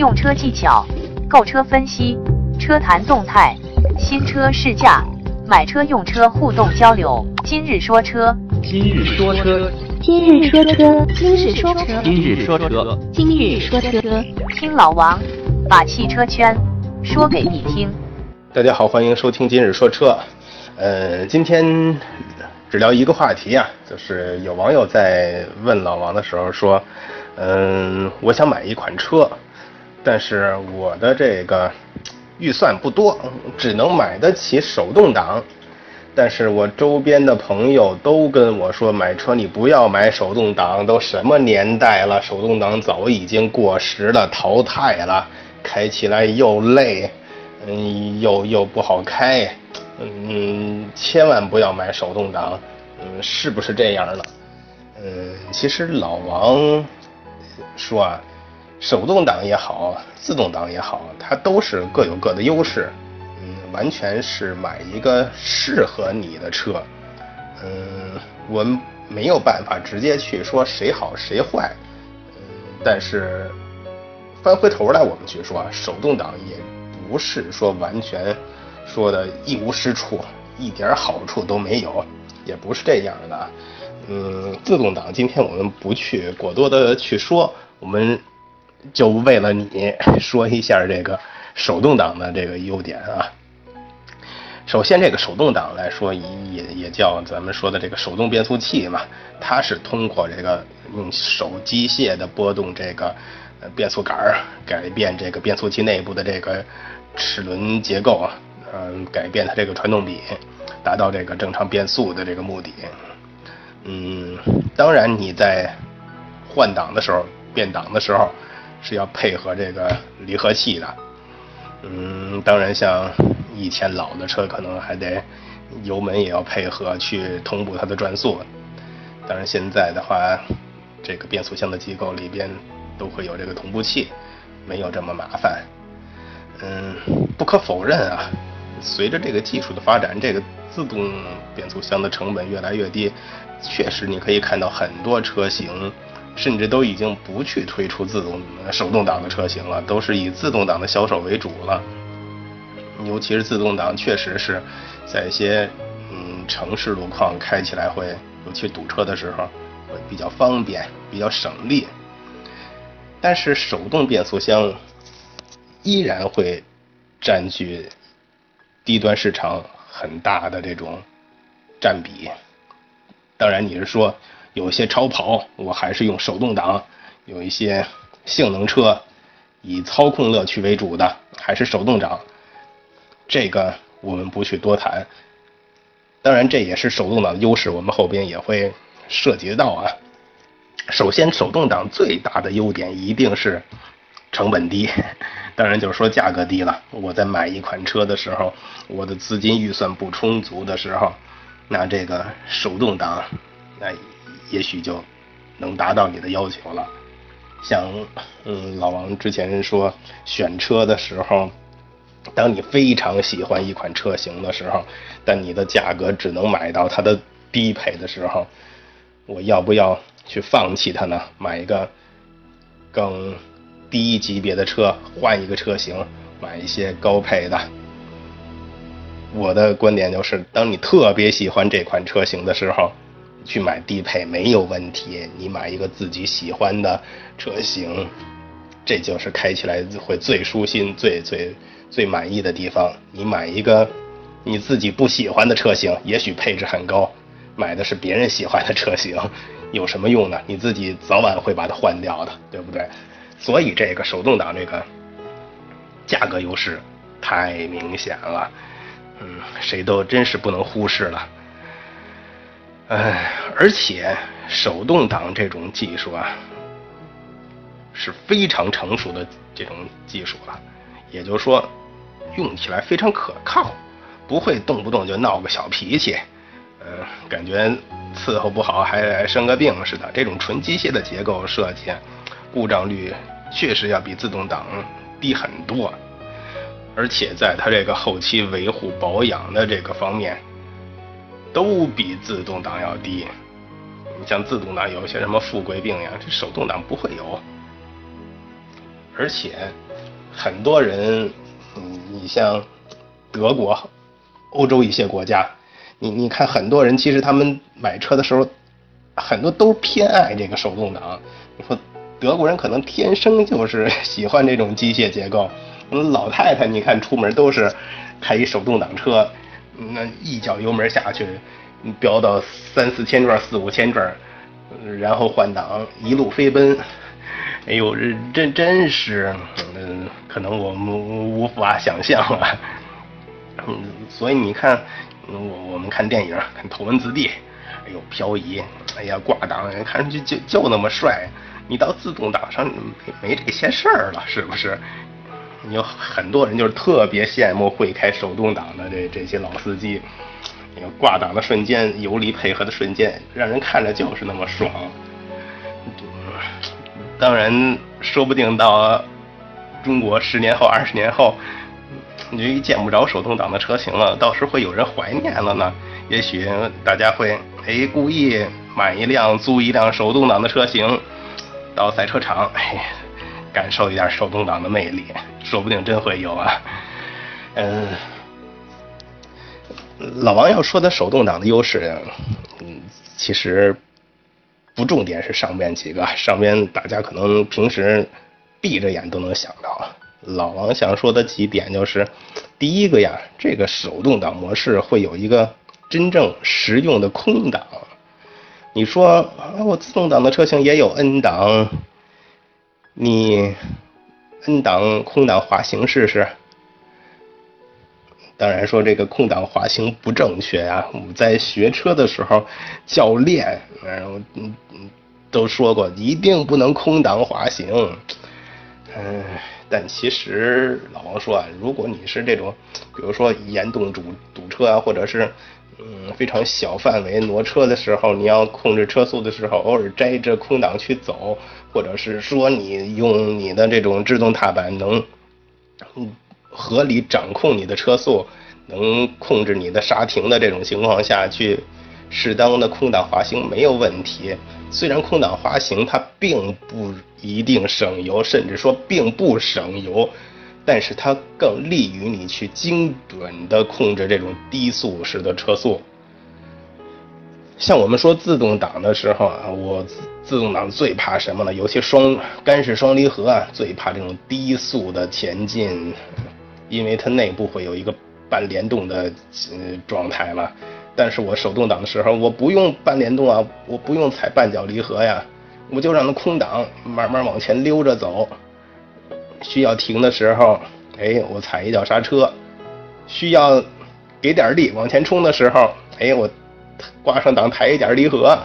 用车技巧、购车分析、车谈动态、新车试驾、买车用车互动交流。今日说车，今日说车，今日说车，今日说车，今日说车，今日说车，听老王把汽车圈说给你听。大家好，欢迎收听今日说车。呃，今天只聊一个话题啊，就是有网友在问老王的时候说，嗯，我想买一款车，但是我的这个预算不多，只能买得起手动挡。但是我周边的朋友都跟我说，买车你不要买手动挡，都什么年代了，手动挡早已经过时了，淘汰了，开起来又累，嗯，又又不好开，嗯，千万不要买手动挡，嗯，是不是这样的？嗯，其实老王说啊，手动挡也好，自动挡也好，它都是各有各的优势。嗯，完全是买一个适合你的车。嗯，我们没有办法直接去说谁好谁坏。嗯，但是翻回头来我们去说，手动挡也不是说完全说的一无是处，一点好处都没有，也不是这样的。嗯，自动挡今天我们不去过多的去说，我们就为了你 说一下这个。手动挡的这个优点啊，首先这个手动挡来说，也也叫咱们说的这个手动变速器嘛，它是通过这个用手机械的拨动这个呃变速杆儿，改变这个变速器内部的这个齿轮结构啊，嗯，改变它这个传动比，达到这个正常变速的这个目的。嗯，当然你在换挡的时候、变挡的时候是要配合这个离合器的。嗯，当然，像以前老的车，可能还得油门也要配合去同步它的转速。当然，现在的话，这个变速箱的机构里边都会有这个同步器，没有这么麻烦。嗯，不可否认啊，随着这个技术的发展，这个自动变速箱的成本越来越低，确实你可以看到很多车型。甚至都已经不去推出自动手动挡的车型了，都是以自动挡的销售为主了。尤其是自动挡，确实是在一些嗯城市路况开起来会，尤其堵车的时候会比较方便，比较省力。但是手动变速箱依然会占据低端市场很大的这种占比。当然，你是说。有些超跑，我还是用手动挡；有一些性能车，以操控乐趣为主的，还是手动挡。这个我们不去多谈。当然，这也是手动挡的优势，我们后边也会涉及到啊。首先，手动挡最大的优点一定是成本低，当然就是说价格低了。我在买一款车的时候，我的资金预算不充足的时候，那这个手动挡，那。也许就能达到你的要求了。像嗯，老王之前说选车的时候，当你非常喜欢一款车型的时候，但你的价格只能买到它的低配的时候，我要不要去放弃它呢？买一个更低级别的车，换一个车型，买一些高配的。我的观点就是，当你特别喜欢这款车型的时候。去买低配没有问题，你买一个自己喜欢的车型，这就是开起来会最舒心、最最最满意的地方。你买一个你自己不喜欢的车型，也许配置很高，买的是别人喜欢的车型，有什么用呢？你自己早晚会把它换掉的，对不对？所以这个手动挡这个价格优势太明显了，嗯，谁都真是不能忽视了。哎，而且手动挡这种技术啊，是非常成熟的这种技术了，也就是说，用起来非常可靠，不会动不动就闹个小脾气，呃，感觉伺候不好还生个病似的。这种纯机械的结构设计，故障率确实要比自动挡低很多，而且在它这个后期维护保养的这个方面。都比自动挡要低，你像自动挡有些什么富贵病呀，这手动挡不会有。而且很多人，嗯，你像德国、欧洲一些国家，你你看很多人其实他们买车的时候，很多都偏爱这个手动挡。你说德国人可能天生就是 喜欢这种机械结构，老太太你看出门都是开一手动挡车，那一脚油门下去，飙到三四千转、四五千转，然后换挡一路飞奔。哎呦，这真真是，嗯，可能我们无法想象啊。嗯，所以你看，我我们看电影，看《头文字 D》，哎呦，漂移，哎呀，挂档，看上去就就那么帅。你到自动挡上没没这些事儿了，是不是？有很多人就是特别羡慕会开手动挡的这这些老司机，你看挂挡的瞬间，油离配合的瞬间，让人看着就是那么爽。当然，说不定到中国十年后、二十年后，你就见不着手动挡的车型了，到时会有人怀念了呢。也许大家会哎故意买一辆、租一辆手动挡的车型，到赛车场哎感受一下手动挡的魅力，说不定真会有啊。嗯，老王要说的手动挡的优势，嗯，其实。不重点是上边几个，上边大家可能平时闭着眼都能想到。老王想说的几点就是：第一个呀，这个手动挡模式会有一个真正实用的空挡。你说啊，我自动挡的车型也有 N 档，你 N 档空挡滑行试试。当然说这个空挡滑行不正确呀！我们在学车的时候，教练嗯嗯都说过一定不能空挡滑行。嗯，但其实老王说啊，如果你是这种，比如说严重堵堵车啊，或者是嗯非常小范围挪车的时候，你要控制车速的时候，偶尔摘着空挡去走，或者是说你用你的这种制动踏板能嗯。合理掌控你的车速，能控制你的刹停的这种情况下去，适当的空挡滑行没有问题。虽然空挡滑行它并不一定省油，甚至说并不省油，但是它更利于你去精准的控制这种低速时的车速。像我们说自动挡的时候啊，我自动挡最怕什么呢？尤其双干式双离合啊，最怕这种低速的前进。因为它内部会有一个半联动的呃状态嘛，但是我手动挡的时候，我不用半联动啊，我不用踩半脚离合呀，我就让它空挡，慢慢往前溜着走。需要停的时候，哎，我踩一脚刹车；需要给点力往前冲的时候，哎，我挂上档抬一点离合，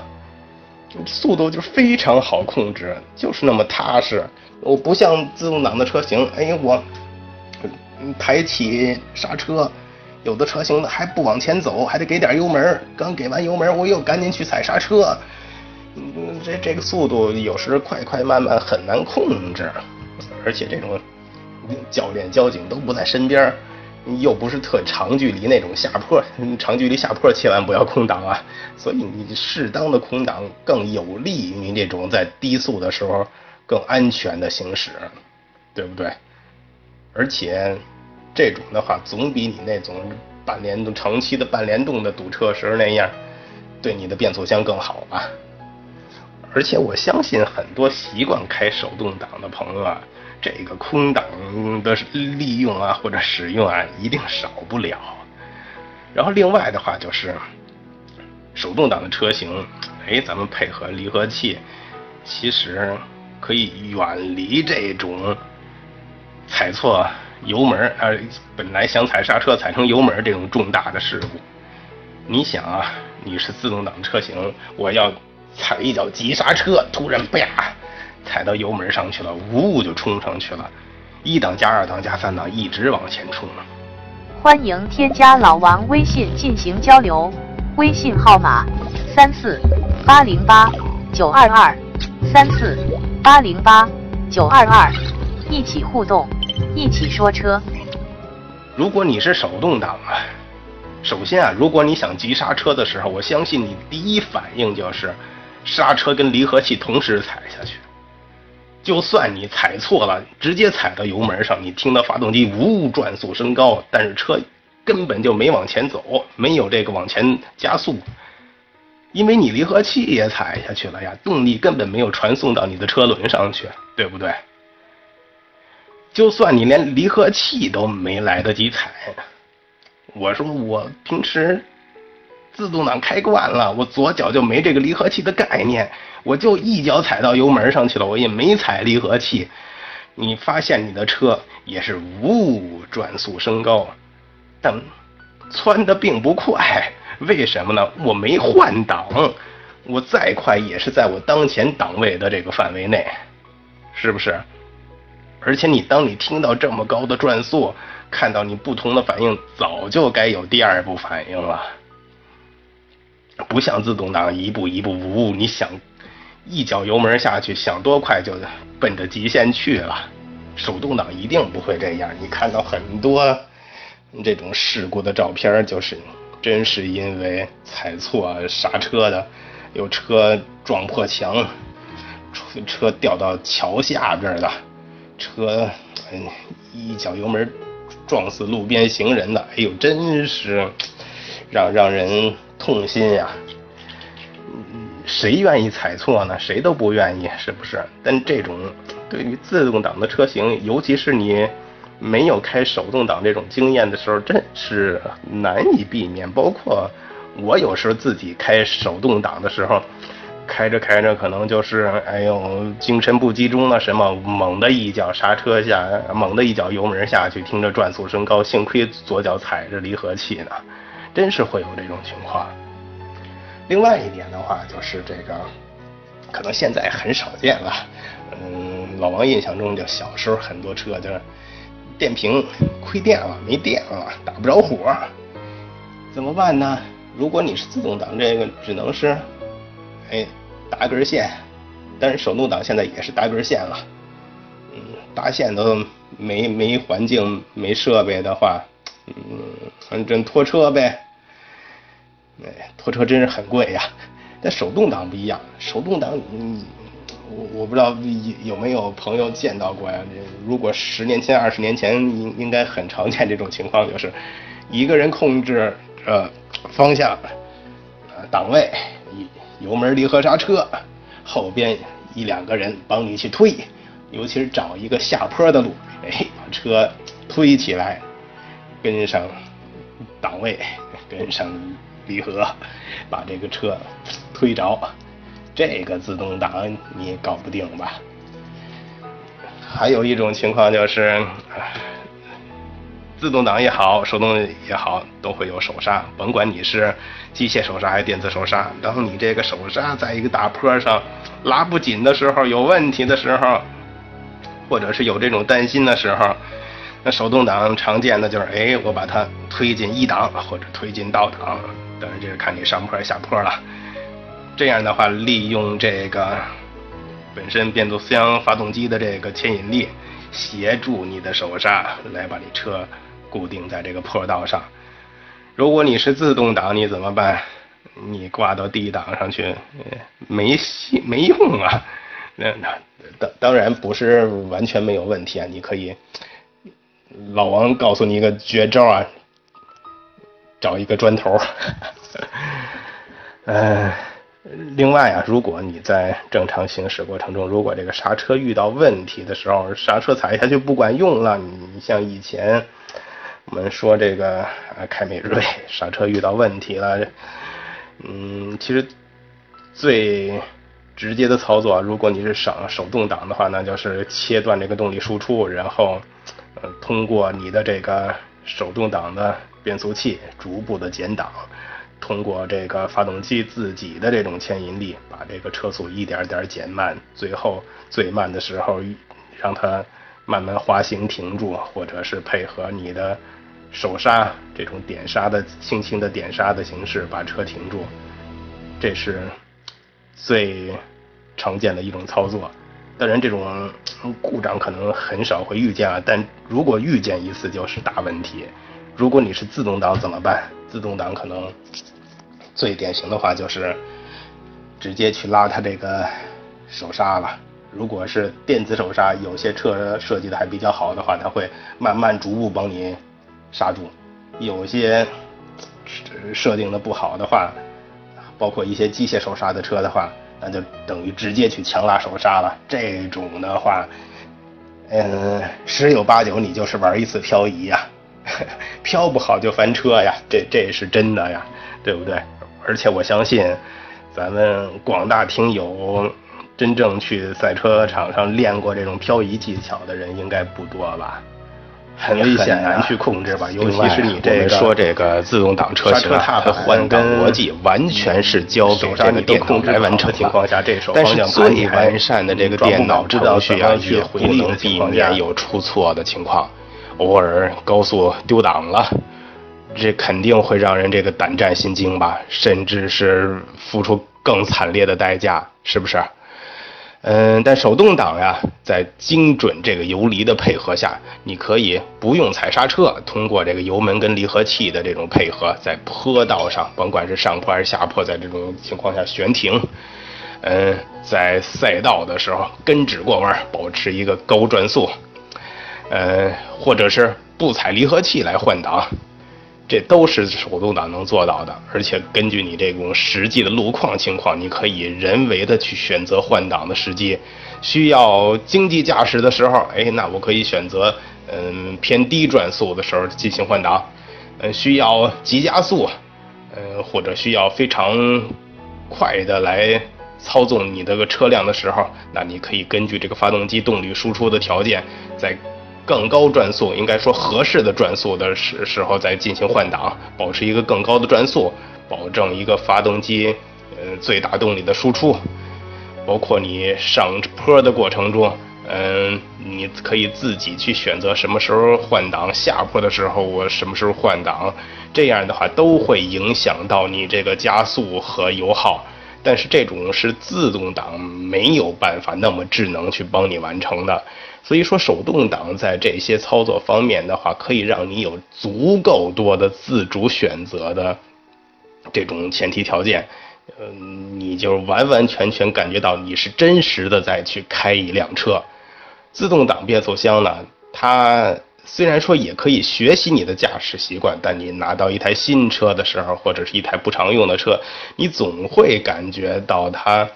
速度就非常好控制，就是那么踏实。我不像自动挡的车型，哎，我。抬起刹车，有的车型呢还不往前走，还得给点油门。刚给完油门，我又赶紧去踩刹车。嗯，这这个速度有时快快慢慢很难控制，而且这种教练交警都不在身边，又不是特长距离那种下坡，长距离下坡千万不要空挡啊。所以你适当的空挡更有利于你这种在低速的时候更安全的行驶，对不对？而且，这种的话总比你那种半联动、长期的半联动的堵车时那样，对你的变速箱更好吧。而且我相信很多习惯开手动挡的朋友啊，这个空挡的利用啊或者使用啊一定少不了。然后另外的话就是，手动挡的车型，哎，咱们配合离合器，其实可以远离这种。踩错油门呃，本来想踩刹车踩成油门这种重大的事故，你想啊，你是自动挡车型，我要踩一脚急刹车，突然啪，踩到油门上去了，呜就冲上去了，一档加二档加三档一直往前冲。欢迎添加老王微信进行交流，微信号码三四八零八九二二三四八零八九二二。一起互动，一起说车。如果你是手动挡啊，首先啊，如果你想急刹车的时候，我相信你第一反应就是刹车跟离合器同时踩下去。就算你踩错了，直接踩到油门上，你听到发动机呜转速升高，但是车根本就没往前走，没有这个往前加速，因为你离合器也踩下去了呀，动力根本没有传送到你的车轮上去，对不对？就算你连离合器都没来得及踩，我说我平时自动挡开惯了，我左脚就没这个离合器的概念，我就一脚踩到油门上去了，我也没踩离合器。你发现你的车也是呜转速升高，但窜的并不快，为什么呢？我没换挡，我再快也是在我当前档位的这个范围内，是不是？而且你当你听到这么高的转速，看到你不同的反应，早就该有第二步反应了。不像自动挡一步一步呜，你想一脚油门下去，想多快就奔着极限去了。手动挡一定不会这样。你看到很多这种事故的照片，就是真是因为踩错刹车的，有车撞破墙，车掉到桥下边的。车，嗯，一脚油门撞死路边行人的，哎呦，真是让让人痛心呀！谁愿意踩错呢？谁都不愿意，是不是？但这种对于自动挡的车型，尤其是你没有开手动挡这种经验的时候，真是难以避免。包括我有时候自己开手动挡的时候。开着开着，可能就是哎呦，精神不集中了什么，猛的一脚刹车下，猛的一脚油门下去，听着转速升高，幸亏左脚踩着离合器呢，真是会有这种情况。另外一点的话，就是这个，可能现在很少见了。嗯，老王印象中就小时候很多车就是电瓶亏电了，没电了，打不着火，怎么办呢？如果你是自动挡，这个只能是。哎，搭根线，但是手动挡现在也是搭根线了。嗯，搭线都没没环境、没设备的话，嗯，反正拖车呗。哎，拖车真是很贵呀。但手动挡不一样，手动挡，你，我我不知道有没有朋友见到过呀？如果十年前、二十年前，应应该很常见这种情况，就是一个人控制呃方向、档位。油门、离合、刹车，后边一两个人帮你去推，尤其是找一个下坡的路，哎，把车推起来，跟上档位，跟上离合，把这个车推着。这个自动挡你搞不定吧？还有一种情况就是。自动挡也好，手动也好，都会有手刹。甭管你是机械手刹还是电子手刹，当你这个手刹在一个大坡上拉不紧的时候，有问题的时候，或者是有这种担心的时候，那手动挡常见的就是，哎，我把它推进一档或者推进倒档，当然这是看你上坡下坡了。这样的话，利用这个本身变速箱发动机的这个牵引力，协助你的手刹来把你车。固定在这个坡道上，如果你是自动挡，你怎么办？你挂到 D 档上去，没戏，没用啊。那那当当然不是完全没有问题啊。你可以，老王告诉你一个绝招啊，找一个砖头。嗯，另外啊，如果你在正常行驶过程中，如果这个刹车遇到问题的时候，刹车踩下去不管用了，你像以前。我们说这个啊，凯美瑞刹车遇到问题了，嗯，其实最直接的操作，如果你是手手动挡的话，那就是切断这个动力输出，然后呃，通过你的这个手动挡的变速器逐步的减档，通过这个发动机自己的这种牵引力，把这个车速一点点减慢，最后最慢的时候让它慢慢滑行停住，或者是配合你的。手刹这种点刹的轻轻的点刹的形式把车停住，这是最常见的一种操作。当然，这种故障可能很少会遇见啊，但如果遇见一次就是大问题。如果你是自动挡怎么办？自动挡可能最典型的话就是直接去拉它这个手刹了。如果是电子手刹，有些车设计的还比较好的话，它会慢慢逐步帮你刹住；有些设定的不好的话，包括一些机械手刹的车的话，那就等于直接去强拉手刹了。这种的话，嗯，十有八九你就是玩一次漂移呀，漂不好就翻车呀，这这是真的呀，对不对？而且我相信，咱们广大听友。真正去赛车场上练过这种漂移技巧的人应该不多吧？很危险，难去控制吧？尤其是你这说这个自动挡车型，它换挡逻辑完全是交给这个电脑来完成情况下，这手但是最完善的这个电脑程序啊，也不能避免有出错的情况，偶尔高速丢档了，这肯定会让人这个胆战心惊吧？甚至是付出更惨烈的代价，是不是？嗯，但手动挡呀，在精准这个游离的配合下，你可以不用踩刹车，通过这个油门跟离合器的这种配合，在坡道上，甭管是上坡还是下坡，在这种情况下悬停。嗯，在赛道的时候跟指过弯，保持一个高转速。呃，或者是不踩离合器来换挡。这都是手动挡能做到的，而且根据你这种实际的路况情况，你可以人为的去选择换挡的时机。需要经济驾驶的时候，哎，那我可以选择嗯偏低转速的时候进行换挡。嗯，需要急加速，嗯或者需要非常快的来操纵你这个车辆的时候，那你可以根据这个发动机动力输出的条件，在。更高转速，应该说合适的转速的时时候再进行换挡，保持一个更高的转速，保证一个发动机呃最大动力的输出。包括你上坡的过程中，嗯，你可以自己去选择什么时候换挡，下坡的时候我什么时候换挡，这样的话都会影响到你这个加速和油耗。但是这种是自动挡没有办法那么智能去帮你完成的。所以说，手动挡在这些操作方面的话，可以让你有足够多的自主选择的这种前提条件，嗯，你就完完全全感觉到你是真实的在去开一辆车。自动挡变速箱呢，它虽然说也可以学习你的驾驶习惯，但你拿到一台新车的时候，或者是一台不常用的车，你总会感觉到它。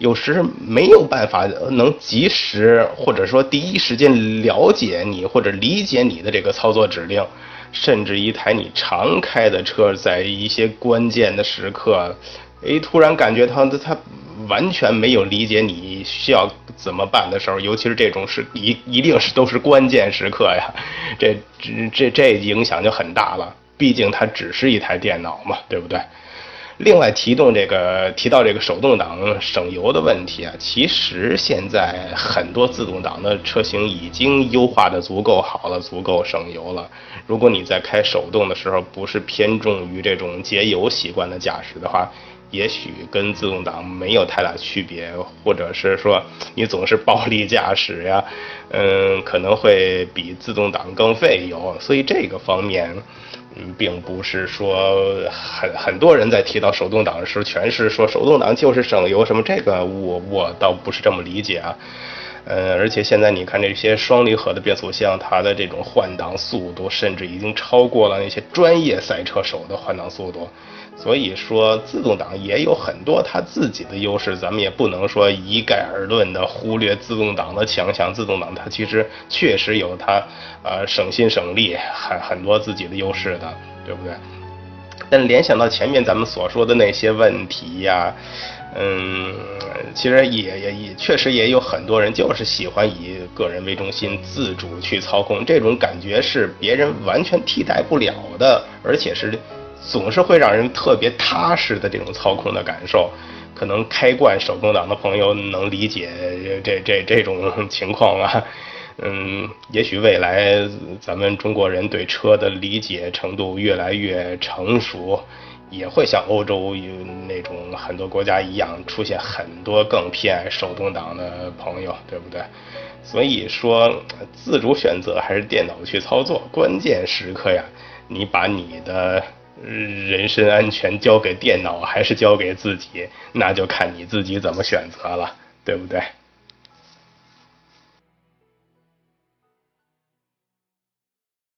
有时没有办法能及时或者说第一时间了解你或者理解你的这个操作指令，甚至一台你常开的车，在一些关键的时刻，哎，突然感觉它它完全没有理解你需要怎么办的时候，尤其是这种是一一定是都是关键时刻呀，这这这影响就很大了。毕竟它只是一台电脑嘛，对不对？另外提动这个提到这个手动挡省油的问题啊，其实现在很多自动挡的车型已经优化的足够好了，足够省油了。如果你在开手动的时候不是偏重于这种节油习惯的驾驶的话，也许跟自动挡没有太大区别，或者是说你总是暴力驾驶呀，嗯，可能会比自动挡更费油。所以这个方面。嗯，并不是说很很多人在提到手动挡的时候，全是说手动挡就是省油什么，这个我我倒不是这么理解啊。呃，而且现在你看这些双离合的变速箱，它的这种换挡速度，甚至已经超过了那些专业赛车手的换挡速度。所以说，自动挡也有很多它自己的优势，咱们也不能说一概而论的忽略自动挡的强项。自动挡它其实确实有它呃省心省力很很多自己的优势的，对不对？但联想到前面咱们所说的那些问题呀，嗯，其实也也也确实也有很多人就是喜欢以个人为中心自主去操控，这种感觉是别人完全替代不了的，而且是。总是会让人特别踏实的这种操控的感受，可能开惯手动挡的朋友能理解这这这种 情况啊。嗯，也许未来咱们中国人对车的理解程度越来越成熟，也会像欧洲那种很多国家一样，出现很多更偏爱手动挡的朋友，对不对？所以说，自主选择还是电脑去操作，关键时刻呀，你把你的。人身安全交给电脑还是交给自己，那就看你自己怎么选择了，对不对？